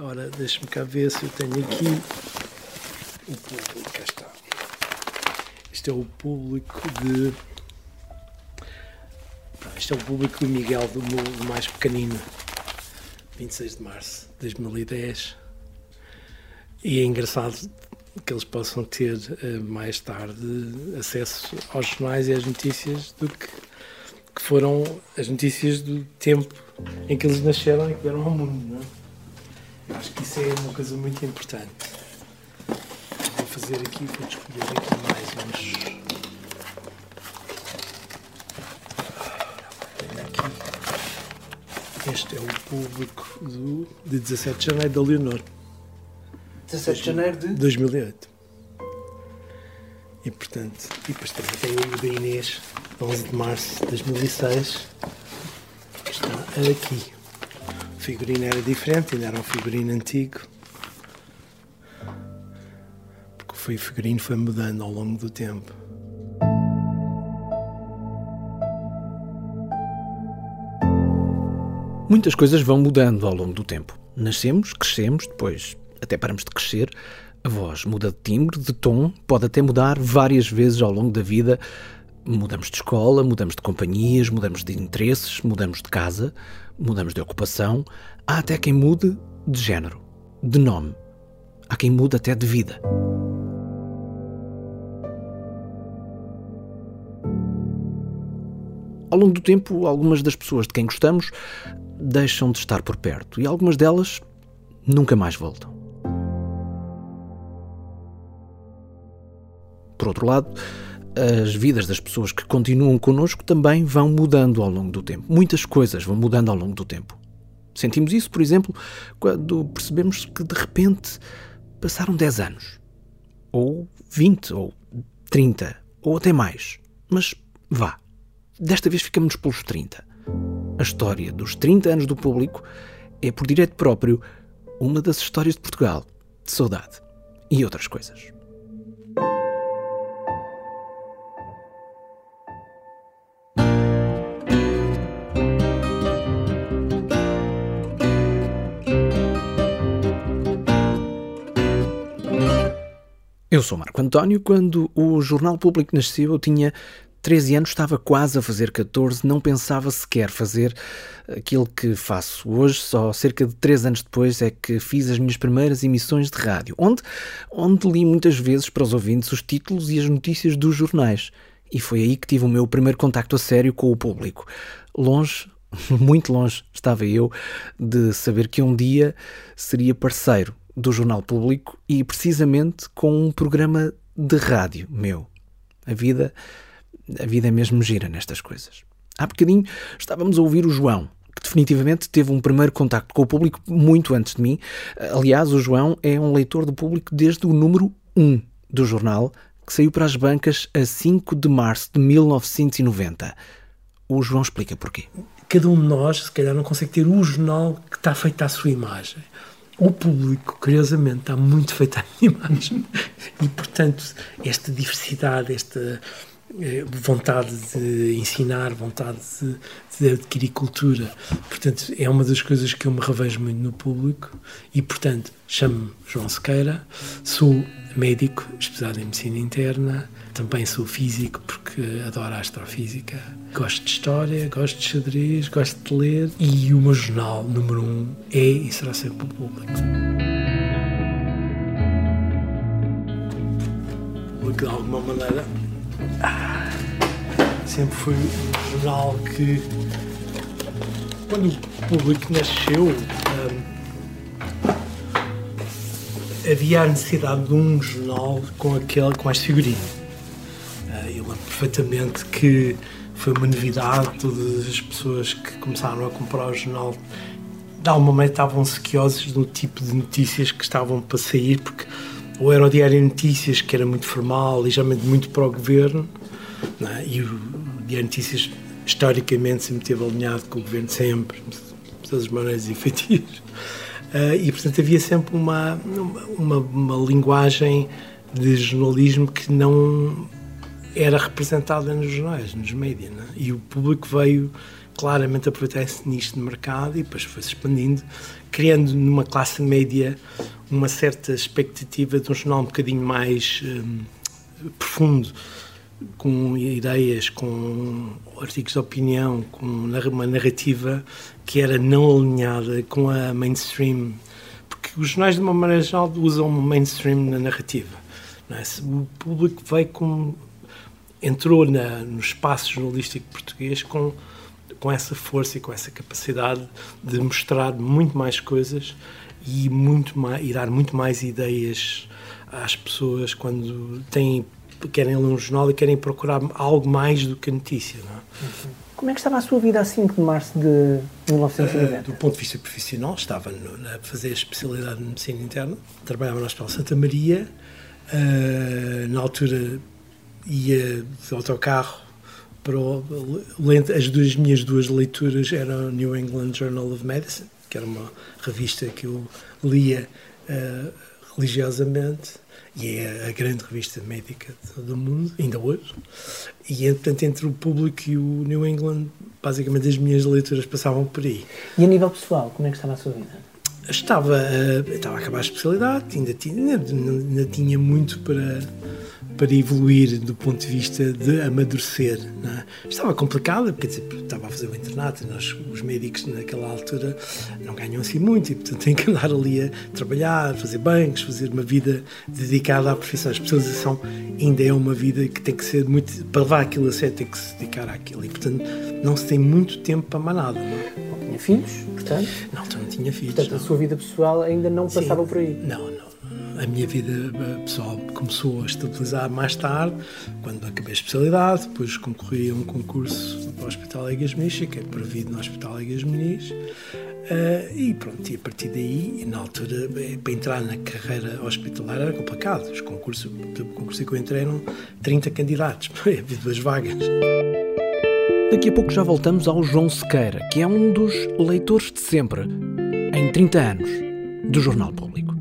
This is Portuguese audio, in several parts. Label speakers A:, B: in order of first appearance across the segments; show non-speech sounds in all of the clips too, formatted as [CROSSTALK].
A: Ora, deixa-me cá ver se eu tenho aqui o público. Cá está. Este é o público de. Este é o público do Miguel, do, do mais pequenino. 26 de março de 2010. E é engraçado que eles possam ter uh, mais tarde acesso aos jornais e às notícias do que, que foram as notícias do tempo em que eles nasceram e que vieram ao mundo. Não é? Acho que isso é uma coisa muito importante. Vou fazer aqui, vou escolher aqui mais uns. Este é o público do, de 17 de janeiro da Leonor.
B: 17 de janeiro de
A: 2008. E portanto, e depois também tem o da Inês, 11 de março de 2006, que está aqui. Figurino era diferente, ainda era um figurino antigo. Porque o figurino foi mudando ao longo do tempo.
C: Muitas coisas vão mudando ao longo do tempo. Nascemos, crescemos, depois até paramos de crescer, a voz muda de timbre, de tom, pode até mudar várias vezes ao longo da vida. Mudamos de escola, mudamos de companhias, mudamos de interesses, mudamos de casa, mudamos de ocupação. Há até quem mude de género, de nome. Há quem mude até de vida. Ao longo do tempo, algumas das pessoas de quem gostamos deixam de estar por perto e algumas delas nunca mais voltam. Por outro lado, as vidas das pessoas que continuam connosco também vão mudando ao longo do tempo. Muitas coisas vão mudando ao longo do tempo. Sentimos isso, por exemplo, quando percebemos que de repente passaram 10 anos, ou 20, ou 30, ou até mais. Mas vá, desta vez ficamos pelos 30. A história dos 30 anos do público é, por direito próprio, uma das histórias de Portugal, de saudade e outras coisas. Eu sou Marco António. Quando o Jornal Público nasceu, eu tinha 13 anos, estava quase a fazer 14, não pensava sequer fazer aquilo que faço hoje. Só cerca de 3 anos depois é que fiz as minhas primeiras emissões de rádio, onde, onde li muitas vezes para os ouvintes os títulos e as notícias dos jornais. E foi aí que tive o meu primeiro contacto a sério com o público. Longe, [LAUGHS] muito longe, estava eu de saber que um dia seria parceiro do Jornal Público e precisamente com um programa de rádio meu. A vida, a vida é mesmo gira nestas coisas. Há bocadinho estávamos a ouvir o João, que definitivamente teve um primeiro contacto com o público muito antes de mim. Aliás, o João é um leitor do público desde o número 1 do jornal, que saiu para as bancas a 5 de março de 1990. O João explica porquê.
A: Cada um de nós, se calhar, não consegue ter o jornal que está feito à sua imagem o público, curiosamente, está muito feito minha imagem. E, portanto, esta diversidade, esta eh, vontade de ensinar, vontade de, de, adquirir cultura, portanto, é uma das coisas que eu me revejo muito no público. E, portanto, chamo-me João Sequeira, sou médico, especializado em medicina interna, também sou físico porque adoro a astrofísica. Gosto de história, gosto de xadrez, gosto de ler e o meu jornal número um é e será sempre o público. Porque de alguma maneira ah, sempre foi um jornal que quando o público nasceu um, havia a necessidade de um jornal com aquele com eu lembro perfeitamente que foi uma novidade, todas as pessoas que começaram a comprar o jornal de alguma maneira estavam sequiosos do tipo de notícias que estavam para sair, porque ou era o Diário Notícias, que era muito formal, ligeiramente muito para o governo, é? e o Diário Notícias, historicamente, sempre esteve alinhado com o governo, sempre, de todas as maneiras [LAUGHS] efetivas. Uh, e, portanto, havia sempre uma, uma, uma linguagem de jornalismo que não era representada nos jornais, nos médias, é? e o público veio claramente aproveitar esse nicho de mercado e depois foi-se expandindo, criando numa classe média uma certa expectativa de um jornal um bocadinho mais um, profundo, com ideias, com artigos de opinião, com uma narrativa que era não alinhada com a mainstream, porque os jornais de uma maneira geral usam mainstream na narrativa. É? O público veio com entrou na, no espaço jornalístico português com com essa força e com essa capacidade de mostrar muito mais coisas e muito mais, e dar muito mais ideias às pessoas quando têm querem ler um jornal e querem procurar algo mais do que a notícia. É?
B: Como é que estava a sua vida a 5 de março de 1990? Uh,
A: do ponto de vista profissional, estava a fazer a especialidade de medicina interna, trabalhava no Hospital Santa Maria, uh, na altura ia de autocarro para o, as duas minhas duas leituras eram New England Journal of Medicine, que era uma revista que eu lia uh, religiosamente e é a grande revista médica do mundo, ainda hoje. E, portanto, entre o público e o New England, basicamente as minhas leituras passavam por aí.
B: E a nível pessoal, como é que estava a sua vida?
A: Estava, uh, estava a acabar a especialidade, ainda tinha, ainda, tinha muito para para evoluir do ponto de vista de amadurecer. É? Estava complicado, porque dizer, estava a fazer o internato, nós, os médicos naquela altura não ganham assim muito e, portanto, [LAUGHS] têm que andar ali a trabalhar, fazer bancos, fazer uma vida dedicada à profissão. A especialização ainda é uma vida que tem que ser muito. Para levar aquilo a sério, tem que se dedicar àquilo e, portanto, não se tem muito tempo para mais nada. Não, é?
B: Tinha filhos, portanto?
A: Tu não tinha filhos.
B: Portanto,
A: não.
B: a sua vida pessoal ainda não passava
A: Sim.
B: por aí?
A: Não, não a minha vida eh, pessoal começou a estabilizar mais tarde, quando acabei a especialidade, depois concorri a um concurso para o Hospital Egas Muniz, fiquei prevido no Hospital Egas Muniz, uh, e pronto, e a partir daí, na altura, eh, para entrar na carreira hospitalar era complicado, os concursos, o concurso que eu entrei eram 30 candidatos, [LAUGHS] havia duas vagas.
C: Daqui a pouco já voltamos ao João Sequeira, que é um dos leitores de sempre, em 30 anos, do Jornal Público.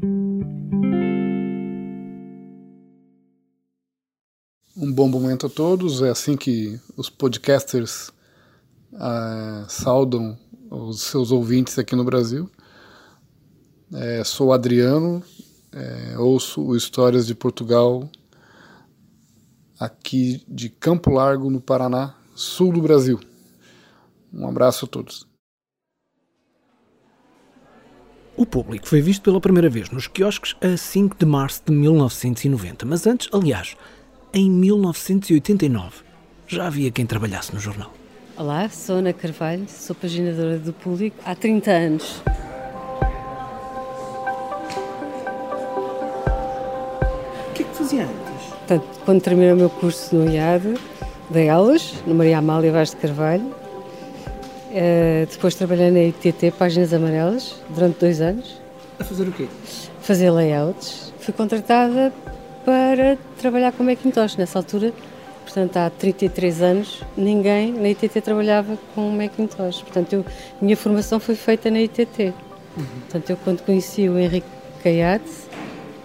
D: Um bom momento a todos. É assim que os podcasters uh, saudam os seus ouvintes aqui no Brasil. É, sou Adriano, é, ouço Histórias de Portugal aqui de Campo Largo, no Paraná, sul do Brasil. Um abraço a todos.
C: O público foi visto pela primeira vez nos quiosques a 5 de março de 1990, mas antes, aliás, em 1989. Já havia quem trabalhasse no jornal.
E: Olá, sou Ana Carvalho, sou paginadora do Público há 30 anos.
B: O que é que fazia antes?
E: Portanto, quando terminei o meu curso no IAD, dei aulas no Maria Amália Vaz de Carvalho. Uh, depois trabalhei na ITT Páginas Amarelas durante dois anos.
B: A fazer o quê?
E: Fazer layouts. Fui contratada para trabalhar com Macintosh. Nessa altura, portanto, há 33 anos, ninguém na ITT trabalhava com Macintosh. Portanto, eu, a minha formação foi feita na ITT. Uhum. Portanto, eu quando conheci o Henrique Caiate,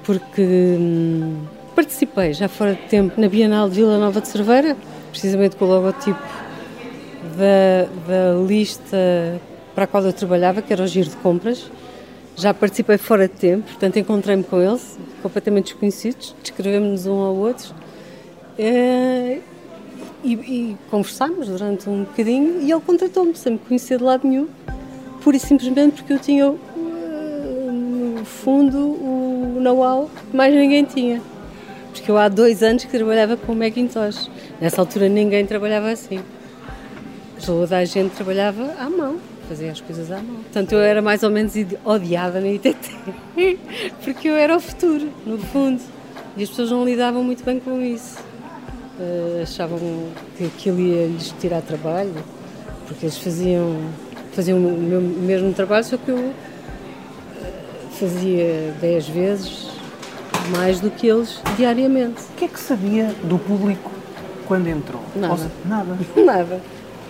E: porque hum, participei já fora de tempo na Bienal de Vila Nova de Cerveira, precisamente com o logotipo da, da lista para a qual eu trabalhava, que era o Giro de Compras. Já participei fora de tempo, portanto encontrei-me com eles, completamente desconhecidos, descrevemos-nos um ao outro eh, e, e conversámos durante um bocadinho e ele contratou-me, sem me conhecer de lado nenhum, pura e simplesmente porque eu tinha eh, no fundo o know-how que mais ninguém tinha. Porque eu há dois anos que trabalhava com Macintosh. Nessa altura ninguém trabalhava assim. Toda a gente trabalhava à mão fazia as coisas à mão. Portanto, eu era mais ou menos odiada na ITT, [LAUGHS] porque eu era o futuro, no fundo. E as pessoas não lidavam muito bem com isso. Uh, achavam que aquilo ia lhes tirar trabalho, porque eles faziam, faziam o meu, mesmo trabalho, só que eu uh, fazia dez vezes mais do que eles diariamente.
B: O que é que sabia do público quando entrou?
E: Nada.
B: Seja, nada.
E: nada.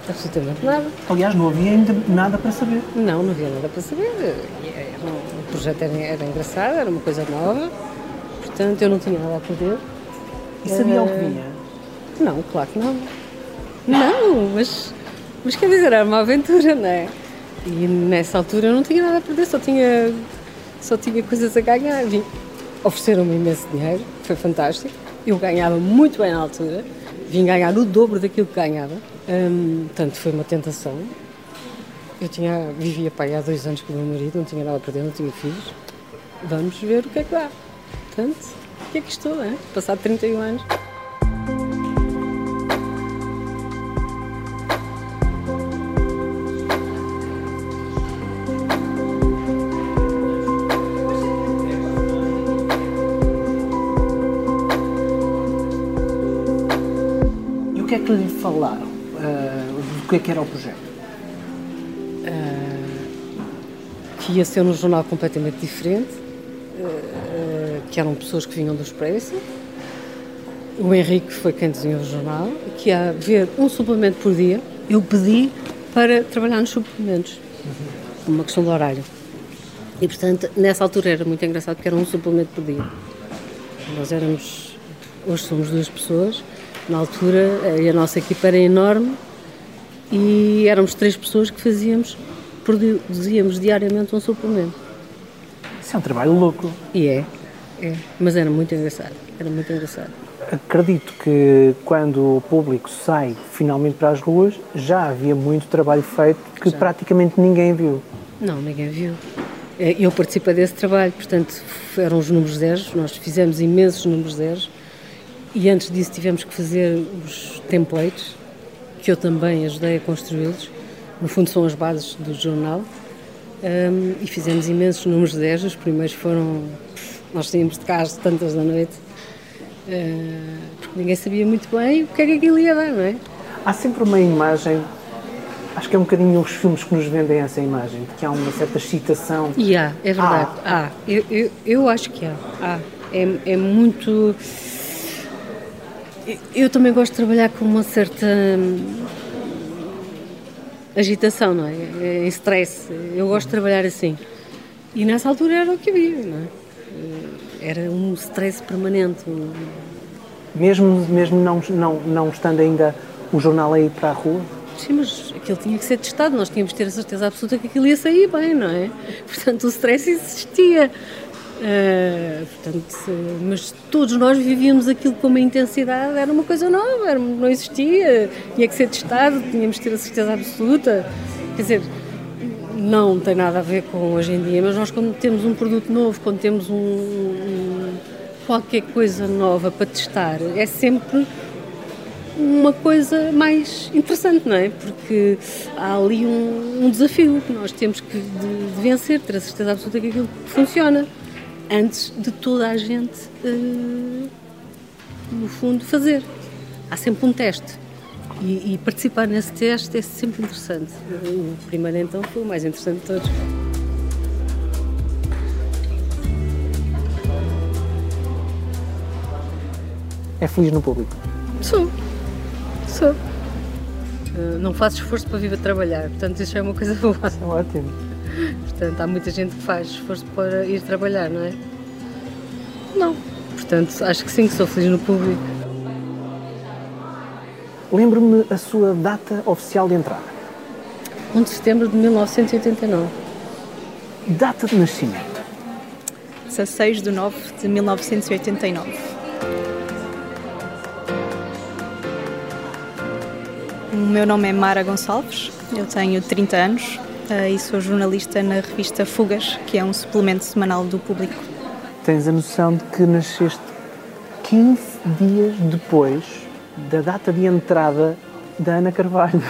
E: Absolutamente nada.
B: Aliás, não havia ainda nada para saber.
E: Não, não havia nada para saber. O projeto era, era engraçado, era uma coisa nova, portanto eu não tinha nada a perder.
B: E sabia o que vinha?
E: Não, claro que não. Não, mas Mas quer dizer, era uma aventura, não é? E nessa altura eu não tinha nada a perder, só tinha, só tinha coisas a ganhar. Vim. Ofereceram-me imenso dinheiro, foi fantástico. Eu ganhava muito bem na altura, vim ganhar o dobro daquilo que ganhava. Hum, portanto, foi uma tentação. Eu tinha, vivia pai há dois anos com o meu marido, não tinha nada a perder, não tinha filhos. Vamos ver o que é que dá. Portanto, o que é que estou, é? Passado 31 anos.
B: Que lhe falaram? Uh, do que é que era o projeto?
E: que ia ser um jornal completamente diferente, uh, que eram pessoas que vinham do Expresso. O Henrique foi quem desenhou o jornal, que ia haver um suplemento por dia. Eu pedi para trabalhar nos suplementos, uma questão de horário. E, portanto, nessa altura era muito engraçado porque era um suplemento por dia. Nós éramos, hoje somos duas pessoas, na altura a nossa equipa era enorme e éramos três pessoas que fazíamos produzíamos diariamente um suplemento.
B: Isso é um trabalho louco.
E: E é, é. Mas era muito engraçado, era muito engraçado.
B: Acredito que quando o público sai finalmente para as ruas, já havia muito trabalho feito que já. praticamente ninguém viu.
E: Não, ninguém viu. É, eu participei desse trabalho, portanto, eram os números zeros, nós fizemos imensos números zeros e antes disso tivemos que fazer os templates, que eu também ajudei a construí-los no fundo são as bases do jornal, um, e fizemos imensos números de 10. Os primeiros foram. Nós saímos de casa tantas da noite, uh, porque ninguém sabia muito bem o que é que aquilo ia dar, não é?
B: Há sempre uma imagem. Acho que é um bocadinho os filmes que nos vendem essa imagem, de que há uma certa excitação.
E: E há, é verdade. Há. há. Eu, eu, eu acho que há. há. É, é muito. Eu também gosto de trabalhar com uma certa agitação, não é? Em stress. Eu gosto de trabalhar assim. E nessa altura era o que havia, não é? Era um stress permanente.
B: Mesmo, mesmo não, não, não estando ainda o jornal aí para a rua?
E: Sim, mas aquilo tinha que ser testado, nós tínhamos que ter a certeza absoluta que aquilo ia sair bem, não é? Portanto, o stress existia. Uh, portanto, mas todos nós vivíamos aquilo com uma intensidade, era uma coisa nova, era, não existia, tinha que ser testado, tínhamos que ter a certeza absoluta. Quer dizer, não tem nada a ver com hoje em dia, mas nós quando temos um produto novo, quando temos um, um qualquer coisa nova para testar, é sempre uma coisa mais interessante, não é? Porque há ali um, um desafio que nós temos que de, de vencer, ter a certeza absoluta que aquilo funciona antes de toda a gente, uh, no fundo, fazer. Há sempre um teste. E, e, participar nesse teste é sempre interessante. O primeiro, então, foi o mais interessante de todos.
B: É feliz no público?
E: Sou. Sou. Uh, não faço esforço para vir a trabalhar, portanto, isso é uma coisa [LAUGHS] boa.
B: É ótimo.
E: Portanto, há muita gente que faz esforço para ir trabalhar, não é? Não. Portanto, acho que sim, que sou feliz no público.
B: Lembro-me a sua data oficial de entrada.
E: 1 de setembro de 1989.
B: Data de nascimento?
F: 16 de 9 de 1989. O meu nome é Mara Gonçalves, eu tenho 30 anos, e sou jornalista na revista Fugas, que é um suplemento semanal do público.
B: Tens a noção de que nasceste 15 dias depois da data de entrada da Ana Carvalho.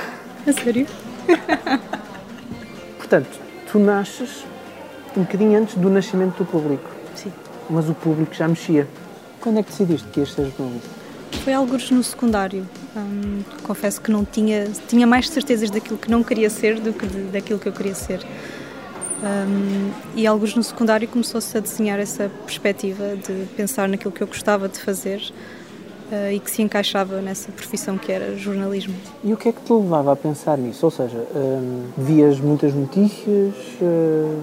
F: A sério? [LAUGHS]
B: Portanto, tu nasces um bocadinho antes do nascimento do público.
F: Sim.
B: Mas o público já mexia. Quando é que decidiste que ias ser jornalista?
F: Foi alguns no secundário. Hum, confesso que não tinha tinha mais certezas daquilo que não queria ser do que de, daquilo que eu queria ser. Um, e alguns no secundário começou-se a desenhar essa perspectiva de pensar naquilo que eu gostava de fazer uh, e que se encaixava nessa profissão que era jornalismo.
B: E o que é que te levava a pensar nisso? Ou seja, um, vias muitas notícias? Uh,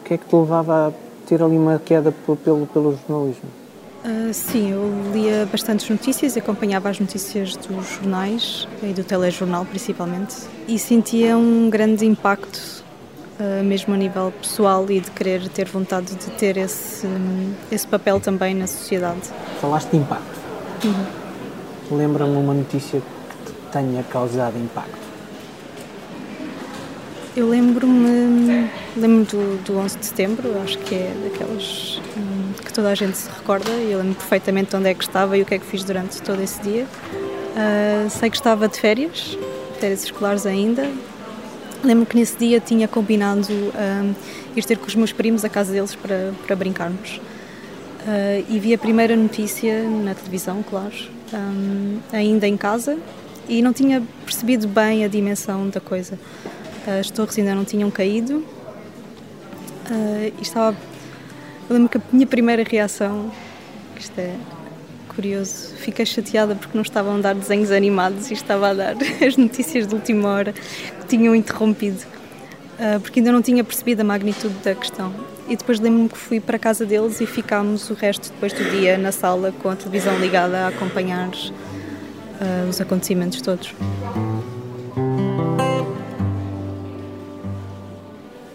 B: o que é que te levava a ter ali uma queda pelo, pelo jornalismo?
F: Uh, sim, eu lia bastantes notícias, acompanhava as notícias dos jornais e do telejornal principalmente e sentia um grande impacto, uh, mesmo a nível pessoal e de querer ter vontade de ter esse, esse papel também na sociedade.
B: Falaste de impacto. Uhum. Lembra-me uma notícia que te tenha causado impacto.
F: Eu lembro-me lembro do, do 11 de setembro, acho que é daquelas hum, que toda a gente se recorda e eu lembro perfeitamente onde é que estava e o que é que fiz durante todo esse dia. Uh, sei que estava de férias, férias escolares ainda. Lembro que nesse dia tinha combinado uh, ir ter com os meus primos à casa deles para, para brincarmos. Uh, e vi a primeira notícia na televisão, claro, um, ainda em casa, e não tinha percebido bem a dimensão da coisa. As torres ainda não tinham caído uh, e estava. Eu lembro que a minha primeira reação, isto é curioso, fiquei chateada porque não estavam a dar desenhos animados e estava a dar [LAUGHS] as notícias de última hora que tinham interrompido, uh, porque ainda não tinha percebido a magnitude da questão. E depois lembro-me que fui para a casa deles e ficámos o resto depois do dia na sala com a televisão ligada a acompanhar uh, os acontecimentos todos.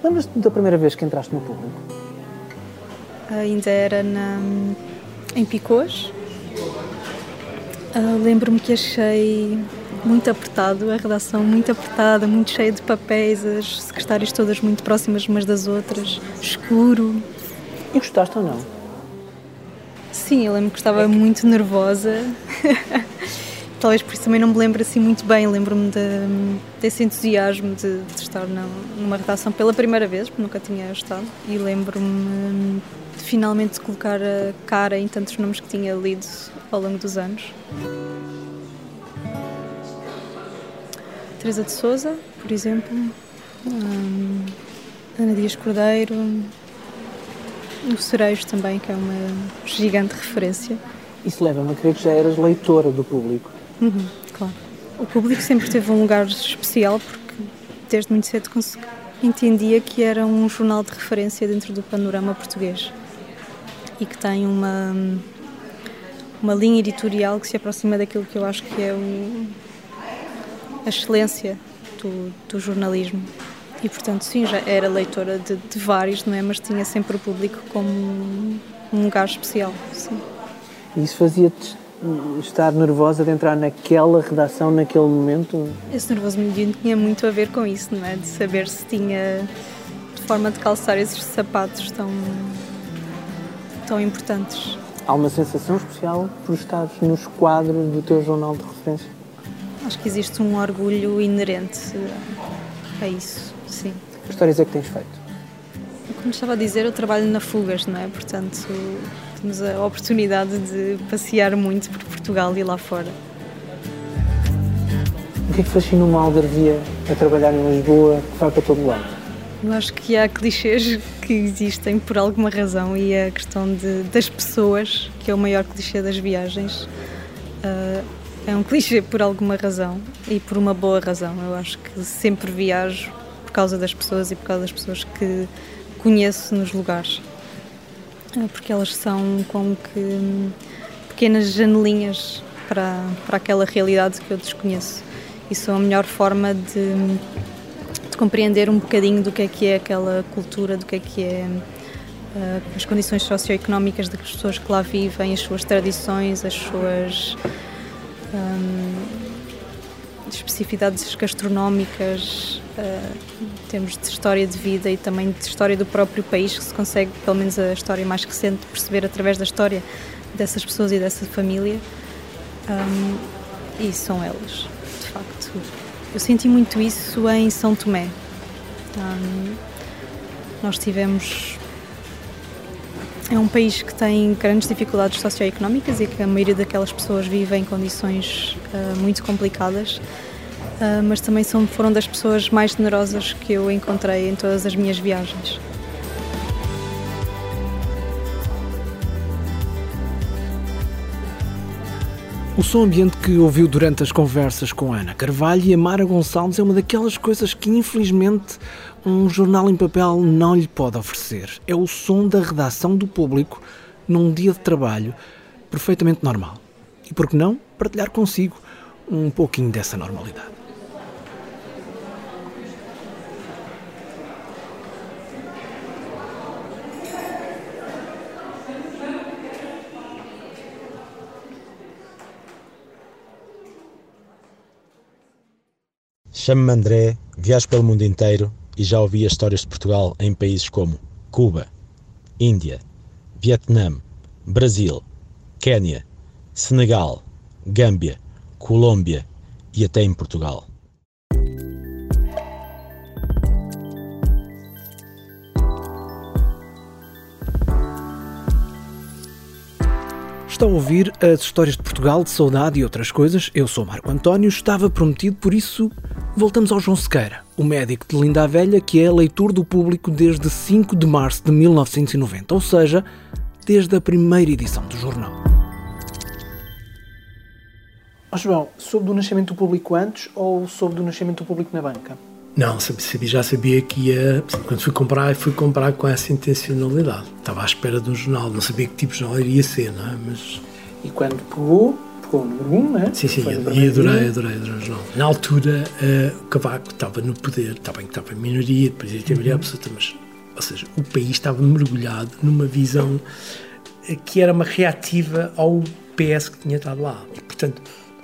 B: Lembras-te da primeira vez que entraste no público?
F: Ainda era na, em Picôs. Uh, Lembro-me que achei muito apertado, a redação muito apertada, muito cheia de papéis, as secretárias todas muito próximas umas das outras, escuro.
B: E gostaste ou não?
F: Sim, eu lembro que estava é que... muito nervosa. [LAUGHS] talvez por isso também não me lembro assim muito bem. Lembro-me de, desse entusiasmo de, de estar na, numa redação pela primeira vez, porque nunca tinha estado, e lembro-me de finalmente colocar a cara em tantos nomes que tinha lido ao longo dos anos. Teresa de Souza, por exemplo, hum, Ana Dias Cordeiro, o Cerejo também, que é uma gigante referência.
B: Isso leva-me a crer que já eras leitora do público.
F: Uhum, claro. O público sempre teve um lugar especial porque desde muito cedo entendia que era um jornal de referência dentro do panorama português e que tem uma uma linha editorial que se aproxima daquilo que eu acho que é o, a excelência do, do, jornalismo. E portanto, sim, já era leitora de, de, vários, não é? Mas tinha sempre o público como um, lugar especial. Sim.
B: Isso fazia-te estar nervosa de entrar naquela redação naquele momento?
F: Esse nervoso mediano tinha muito a ver com isso, não é? De saber se tinha de forma de calçar esses sapatos tão, tão importantes.
B: Há uma sensação especial por estar nos quadros do teu jornal de referência?
F: Acho que existe um orgulho inerente a isso, sim.
B: Que histórias é que tens feito?
F: Como estava a dizer, eu trabalho na Fugas, não é? Portanto, temos a oportunidade de passear muito por Portugal e lá fora.
B: O que é que fascina uma algarvia a trabalhar em Lisboa que vai para todo lado?
F: Eu acho que há clichês que existem por alguma razão e a questão de, das pessoas, que é o maior clichê das viagens, uh, é um clichê por alguma razão e por uma boa razão. Eu acho que sempre viajo por causa das pessoas e por causa das pessoas que conheço nos lugares. É, porque elas são como que pequenas janelinhas para, para aquela realidade que eu desconheço. E são a melhor forma de, de compreender um bocadinho do que é que é aquela cultura, do que é que é uh, as condições socioeconómicas das pessoas que lá vivem, as suas tradições, as suas um, especificidades gastronómicas, uh, temos de história de vida e também de história do próprio país, que se consegue, pelo menos a história mais recente, perceber através da história dessas pessoas e dessa família. Um, e são elas, de facto. Eu senti muito isso em São Tomé. Um, nós tivemos. É um país que tem grandes dificuldades socioeconómicas e que a maioria daquelas pessoas vive em condições uh, muito complicadas uh, mas também são, foram das pessoas mais generosas que eu encontrei em todas as minhas viagens.
C: O som ambiente que ouviu durante as conversas com Ana Carvalho e a Mara Gonçalves é uma daquelas coisas que, infelizmente, um jornal em papel não lhe pode oferecer. É o som da redação do público num dia de trabalho perfeitamente normal. E por que não partilhar consigo um pouquinho dessa normalidade?
G: Chamo-me André, viajo pelo mundo inteiro e já ouvi as histórias de Portugal em países como Cuba, Índia, Vietnã, Brasil, Quênia, Senegal, Gâmbia, Colômbia e até em Portugal.
C: Está a ouvir as histórias de Portugal, de saudade e outras coisas. Eu sou Marco António, estava prometido, por isso voltamos ao João Sequeira, o médico de Linda a Velha que é leitor do público desde 5 de março de 1990, ou seja, desde a primeira edição do jornal.
B: Oh, João, soube do nascimento do público antes ou soube do nascimento do público na banca?
A: Não, sabia, já sabia que ia. Quando fui comprar, fui comprar com essa intencionalidade. Estava à espera de um jornal, não sabia que tipo de jornal iria ser, não é? Mas.
B: E quando pegou, o número 1, um, não é?
A: Sim, sim, e adorei, adorei, adorei o jornal. Na altura, uh, o Cavaco estava no poder, estava em, estava em minoria, depois ter maioria uhum. absoluta, mas. Ou seja, o país estava mergulhado numa visão que era uma reativa ao PS que tinha estado lá. E, portanto,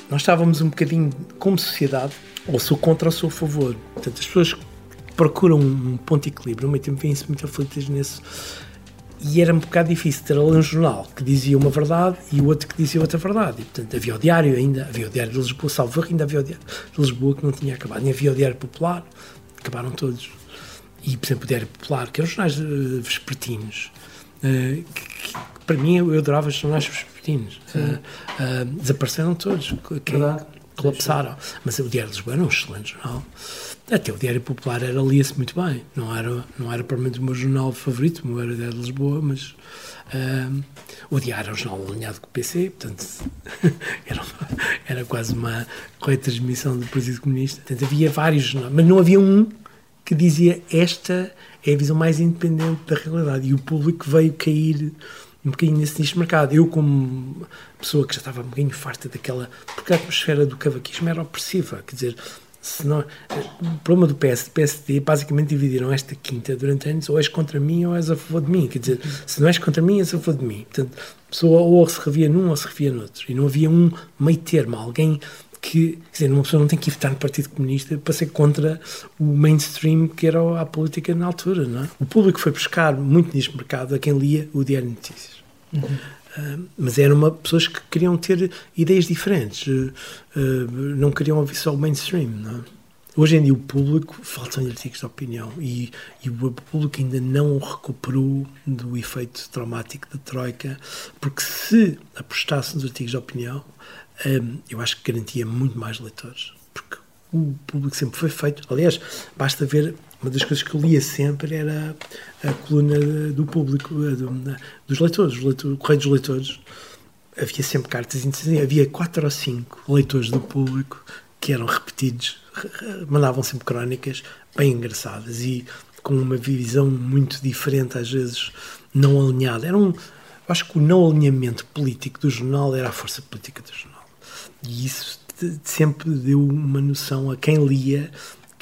A: nós estávamos um bocadinho, como sociedade, ou sou contra ou sou a favor. Portanto, as pessoas procuram um ponto de equilíbrio, mesmo tempo vêm-se muito aflitas nisso. E era um bocado difícil ter ali um jornal que dizia uma verdade e o outro que dizia outra verdade. E, portanto, havia o diário ainda, havia o diário de Lisboa, salvo ainda havia o diário de Lisboa que não tinha acabado. E havia o diário popular, acabaram todos. E, por exemplo, o diário popular, que eram jornais uh, vespertinos, uh, que, que, para mim eu adorava os jornais vespertinos. Uh, desapareceram todos. Que, colapsaram. Mas o Diário de Lisboa era um excelente jornal. Até o Diário Popular era lia-se muito bem. Não era, não era provavelmente o meu jornal favorito, o meu era o Diário de Lisboa, mas o Diário era um jornal alinhado com o PC, portanto [LAUGHS] era, uma, era quase uma retransmissão do Partido Comunista. Portanto, havia vários jornais, mas não havia um que dizia esta é a visão mais independente da realidade. E o público veio cair um bocadinho nesse nicho de mercado. Eu, como pessoa que já estava um bocadinho farta daquela. Porque a atmosfera do cavaquismo era opressiva, quer dizer. Se não, o problema do PS, do PSD, basicamente dividiram esta quinta durante anos, ou és contra mim ou és a favor de mim. Quer dizer, se não és contra mim, és a favor de mim. Portanto, a pessoa ou se revia num ou se revia noutro. E não havia um meio termo, alguém que, quer dizer, uma pessoa não tem que ir votar no Partido Comunista para ser contra o mainstream que era a política na altura, não é? O público foi buscar muito neste mercado a quem lia o Diário de Notícias. Uhum. Uh, mas eram uma, pessoas que queriam ter ideias diferentes, uh, uh, não queriam ouvir só o mainstream, não é? Hoje em dia o público faltam artigos de opinião e, e, o público ainda não recuperou do efeito traumático da Troika, porque se apostasse nos artigos de opinião, eu acho que garantia muito mais leitores, porque o público sempre foi feito. Aliás, basta ver, uma das coisas que eu lia sempre era a coluna do público, do, dos leitores, o correio dos leitores. Havia sempre cartas, havia quatro ou cinco leitores do público que eram repetidos, mandavam sempre crónicas bem engraçadas e com uma visão muito diferente, às vezes não alinhada. Era um, acho que o não alinhamento político do jornal era a força política do jornal. E isso sempre deu uma noção a quem lia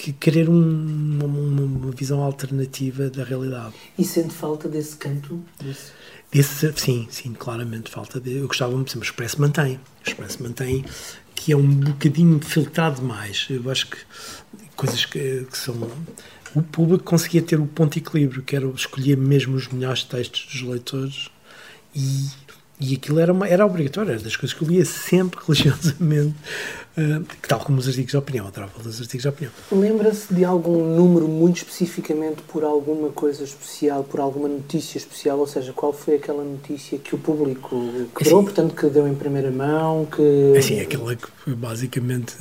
A: que querer um, uma, uma, visão alternativa da realidade.
B: E sente falta desse canto? Desse...
A: Desse, sim, sim, claramente falta. De, eu gostava muito, mas o Expresso mantém. O Expresso mantém que é um bocadinho filtrado demais. Eu acho que coisas que, que são. O público conseguia ter o ponto de equilíbrio, que era escolher mesmo os melhores textos dos leitores e e aquilo era, uma, era obrigatório, era das coisas que eu lia sempre [LAUGHS] religiosamente, uh, tal como os artigos de opinião, adorava os artigos de opinião.
B: Lembra-se de algum número muito especificamente por alguma coisa especial, por alguma notícia especial? Ou seja, qual foi aquela notícia que o público quebrou, assim, portanto, que deu em primeira mão? Que...
A: Assim, aquela que basicamente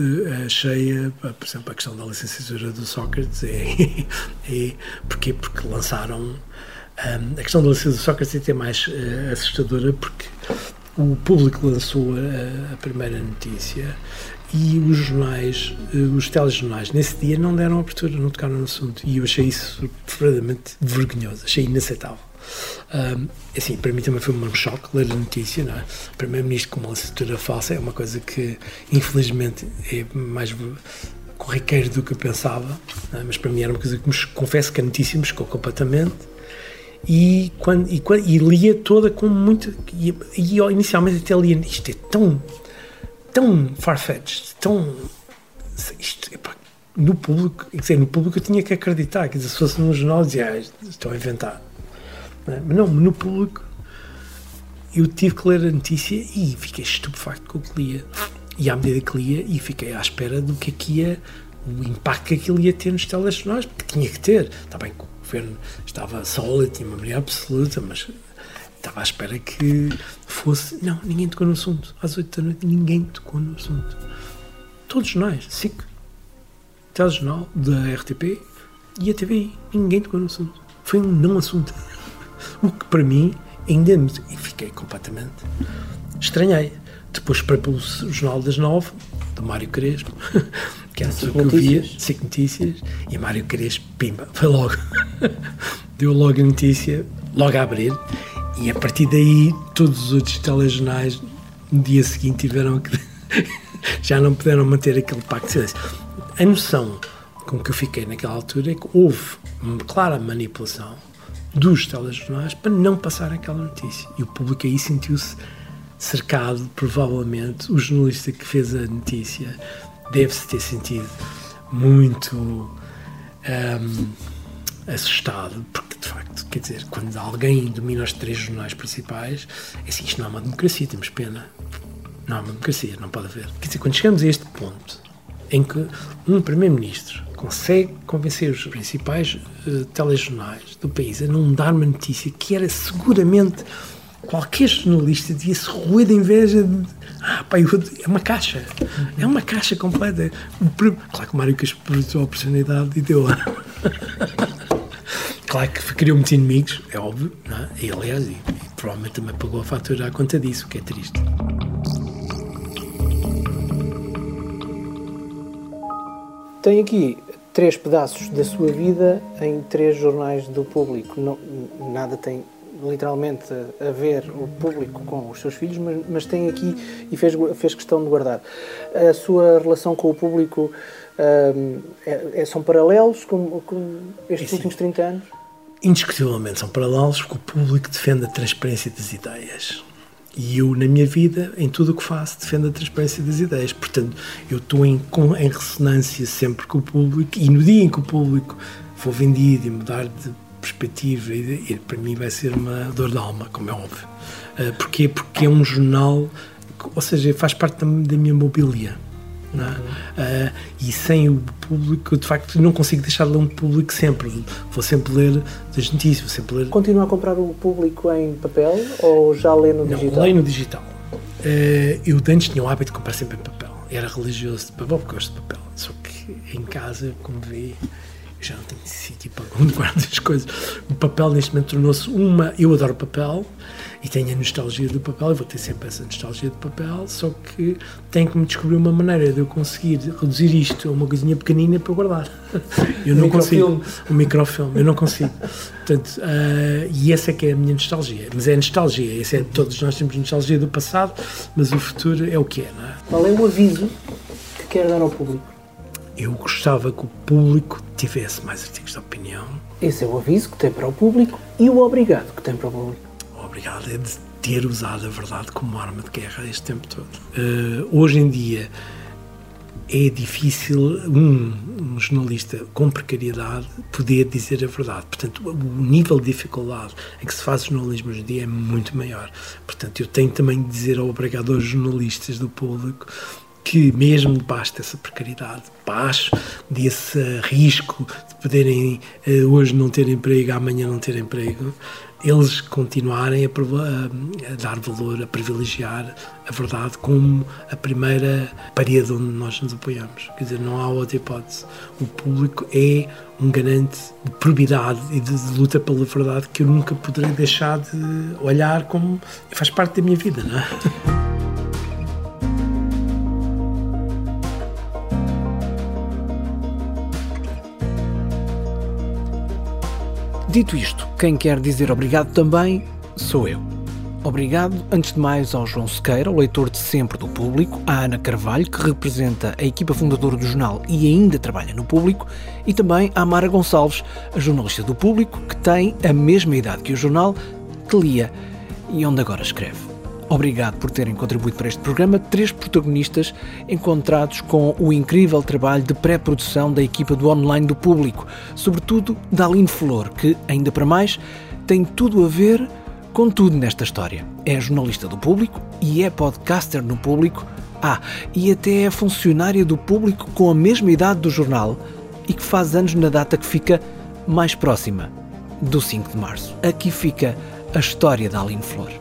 A: achei, por exemplo, a questão da licenciatura do Sócrates é, é porque, porque lançaram a questão da licença do Sócrates é mais uh, assustadora porque o público lançou a, a primeira notícia e os jornais, uh, os telejornais, nesse dia não deram abertura, não tocaram no assunto. E eu achei isso verdadeiramente vergonhoso, achei inaceitável. Um, assim, para mim também foi um choque ler a notícia, não é? Primeiro-ministro com uma licenciatura falsa é uma coisa que, infelizmente, é mais corriqueiro do que eu pensava, é? mas para mim era uma coisa que me, confesso que a notícia me chocou completamente. E, quando, e, e lia toda com muito. E, e inicialmente até lia isto é tão. tão farfetched, tão. Isto, no público, quer dizer, no público eu tinha que acreditar, quer dizer, se fosse num jornal, dizia, ah, estão a inventar. É? Mas não, no público eu tive que ler a notícia e fiquei estupefacto com o que lia. E à medida que lia, e fiquei à espera do que ia, o impacto que aquilo ia ter nos telejornais, porque tinha que ter. Está bem governo estava sólido, tinha uma maioria absoluta, mas estava à espera que fosse. Não, ninguém tocou no assunto. Às oito da noite, ninguém tocou no assunto. Todos os jornais, SIC, telejornal da RTP e a TVI, ninguém tocou no assunto. Foi um não assunto. [LAUGHS] O que para mim ainda me. E fiquei completamente. Estranhei. Depois para pelo Jornal das Nove, do Mário Crespo, [LAUGHS] que era o que eu via, cinco notícias, e Mário Crespo, pimba, foi logo. [LAUGHS] Deu logo a notícia, logo a abrir, e a partir daí todos os outros telejornais no dia seguinte tiveram que. [LAUGHS] já não puderam manter aquele pacto de silêncio. A noção com que eu fiquei naquela altura é que houve uma clara manipulação dos telejornais para não passar aquela notícia. E o público aí sentiu-se cercado, provavelmente. O jornalista que fez a notícia deve-se ter sentido muito um, assustado, porque de facto, quer dizer, quando alguém domina os três jornais principais, é assim, isto não é uma democracia, temos pena. Não é uma democracia, não pode haver. Quer dizer, quando chegamos a este ponto em que um primeiro-ministro consegue convencer os principais uh, telejornais do país a não dar uma notícia que era seguramente qualquer jornalista devia-se roer de inveja de, ah, pá, eu, é uma caixa é uma caixa completa claro que o Mário aproveitou a oportunidade e deu [LAUGHS] claro que criou muitos inimigos é óbvio, não é? e aliás e, e, provavelmente também pagou a fatura à conta disso, o que é triste
B: Tem aqui três pedaços da sua vida em três jornais do público. Não, nada tem literalmente a ver o público com os seus filhos, mas, mas tem aqui e fez, fez questão de guardar. A sua relação com o público um, é, é, são paralelos com, com estes últimos 30 anos?
A: Indiscutivelmente são paralelos, porque o público defende a transparência das ideias. E eu, na minha vida, em tudo o que faço, defendo a transparência das ideias. Portanto, eu estou em, em ressonância sempre com o público e no dia em que o público for vendido e mudar de perspectiva, e, e para mim vai ser uma dor de alma, como é óbvio. Uh, porquê? Porque é um jornal, ou seja, faz parte da, da minha mobília. É? Uh, e sem o público, de facto, não consigo deixar de ler um público sempre. Vou sempre ler as notícias, vou sempre ler.
B: Continua a comprar o público em papel ou já lê no digital?
A: Não, leio no digital. Uh, eu antes tinha o hábito de comprar sempre em papel. Era religioso de papel porque gosto de papel. Só que em casa, como vê, eu já não tenho sítio para onde guardo as coisas. O papel neste momento tornou-se uma. Eu adoro papel e tenho a nostalgia do papel, eu vou ter sempre essa nostalgia do papel, só que tenho que me descobrir uma maneira de eu conseguir reduzir isto a uma coisinha pequenina para guardar. [LAUGHS] Eu não consigo. O microfilme, eu não consigo. Portanto, uh, e essa é que é a minha nostalgia. Mas é nostalgia, esse é, todos nós temos nostalgia do passado, mas o futuro é o que é, não é?
B: Qual é o aviso que quer dar ao público?
A: Eu gostava que o público tivesse mais artigos de opinião.
B: Esse é o aviso que tem para o público e o obrigado que tem para o público
A: obrigado é de ter usado a verdade como arma de guerra este tempo todo. Uh, hoje em dia é difícil um, um, jornalista com precariedade poder dizer a verdade. Portanto, o nível de dificuldade em que se faz jornalismo hoje em dia é muito maior. Portanto, eu tenho também de dizer ao obrigado aos jornalistas do público que mesmo debaixo dessa precariedade, debaixo desse risco de poderem uh, hoje não ter emprego, amanhã não ter emprego, eles continuarem a, a, a, dar valor, a privilegiar a verdade como a primeira parede onde nós nos apoiamos. Quer dizer, não há outra hipótese. O público é um garante de probidade e de, de luta pela verdade que eu nunca poderei deixar de olhar como faz parte da minha vida, não é? [LAUGHS]
C: Dito isto, quem quer dizer obrigado também sou eu. Obrigado, antes de mais, ao João Sequeira, o leitor de sempre do Público, à Ana Carvalho, que representa a equipa fundadora do jornal e ainda trabalha no Público, e também à Mara Gonçalves, a jornalista do Público, que tem a mesma idade que o jornal, que lia e onde agora escreve. Obrigado por terem contribuído para este programa três protagonistas encontrados com o incrível trabalho de pré-produção da equipa do online do público, sobretudo da Aline Flor, que, ainda para mais, tem tudo a ver com tudo nesta história. É jornalista do público e é podcaster no público. Ah, e até é funcionária do público com a mesma idade do jornal e que faz anos na data que fica mais próxima do 5 de março. Aqui fica a história da Aline Flor.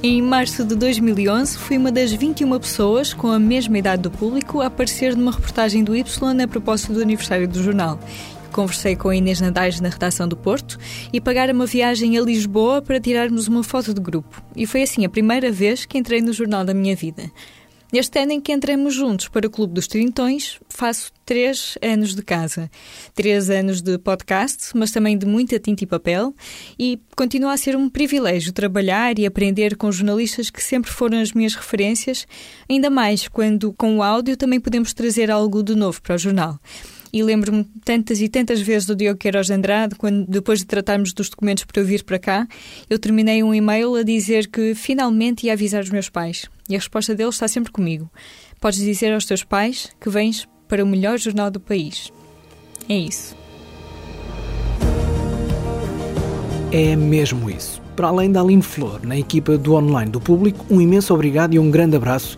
H: Em março de 2011, fui uma das 21 pessoas com a mesma idade do público a aparecer numa reportagem do Y a propósito do aniversário do jornal. Conversei com a Inês Nadais na redação do Porto e pagaram uma viagem a Lisboa para tirarmos uma foto de grupo. E foi assim a primeira vez que entrei no jornal da minha vida. Neste ano em que entramos juntos para o Clube dos Trintões, faço três anos de casa. Três anos de podcast, mas também de muita tinta e papel. E continua a ser um privilégio trabalhar e aprender com jornalistas que sempre foram as minhas referências, ainda mais quando, com o áudio, também podemos trazer algo de novo para o jornal. E lembro-me tantas e tantas vezes do Diogo Queiroz de Andrade, quando depois de tratarmos dos documentos para eu vir para cá, eu terminei um e-mail a dizer que finalmente ia avisar os meus pais. E a resposta deles está sempre comigo. Podes dizer aos teus pais que vens para o melhor jornal do país. É isso.
C: É mesmo isso. Para além da Aline Flor, na equipa do online do público, um imenso obrigado e um grande abraço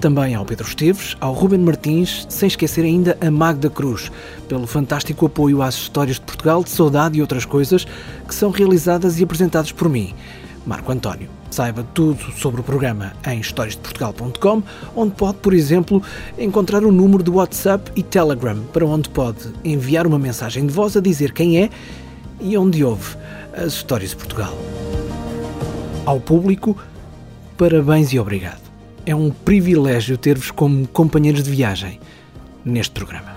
C: também ao Pedro Esteves, ao Ruben Martins, sem esquecer ainda a Magda Cruz, pelo fantástico apoio às histórias de Portugal, de saudade e outras coisas que são realizadas e apresentadas por mim, Marco António. Saiba tudo sobre o programa em historiasdeportugal.com, onde pode, por exemplo, encontrar o número do WhatsApp e Telegram, para onde pode enviar uma mensagem de voz a dizer quem é e onde ouve as histórias de Portugal. Ao público, parabéns e obrigado. É um privilégio ter-vos como companheiros de viagem neste programa.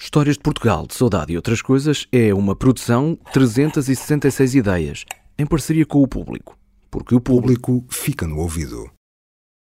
C: Histórias de Portugal, de Saudade e outras coisas é uma produção 366 ideias, em parceria com o público. Porque o público fica no ouvido.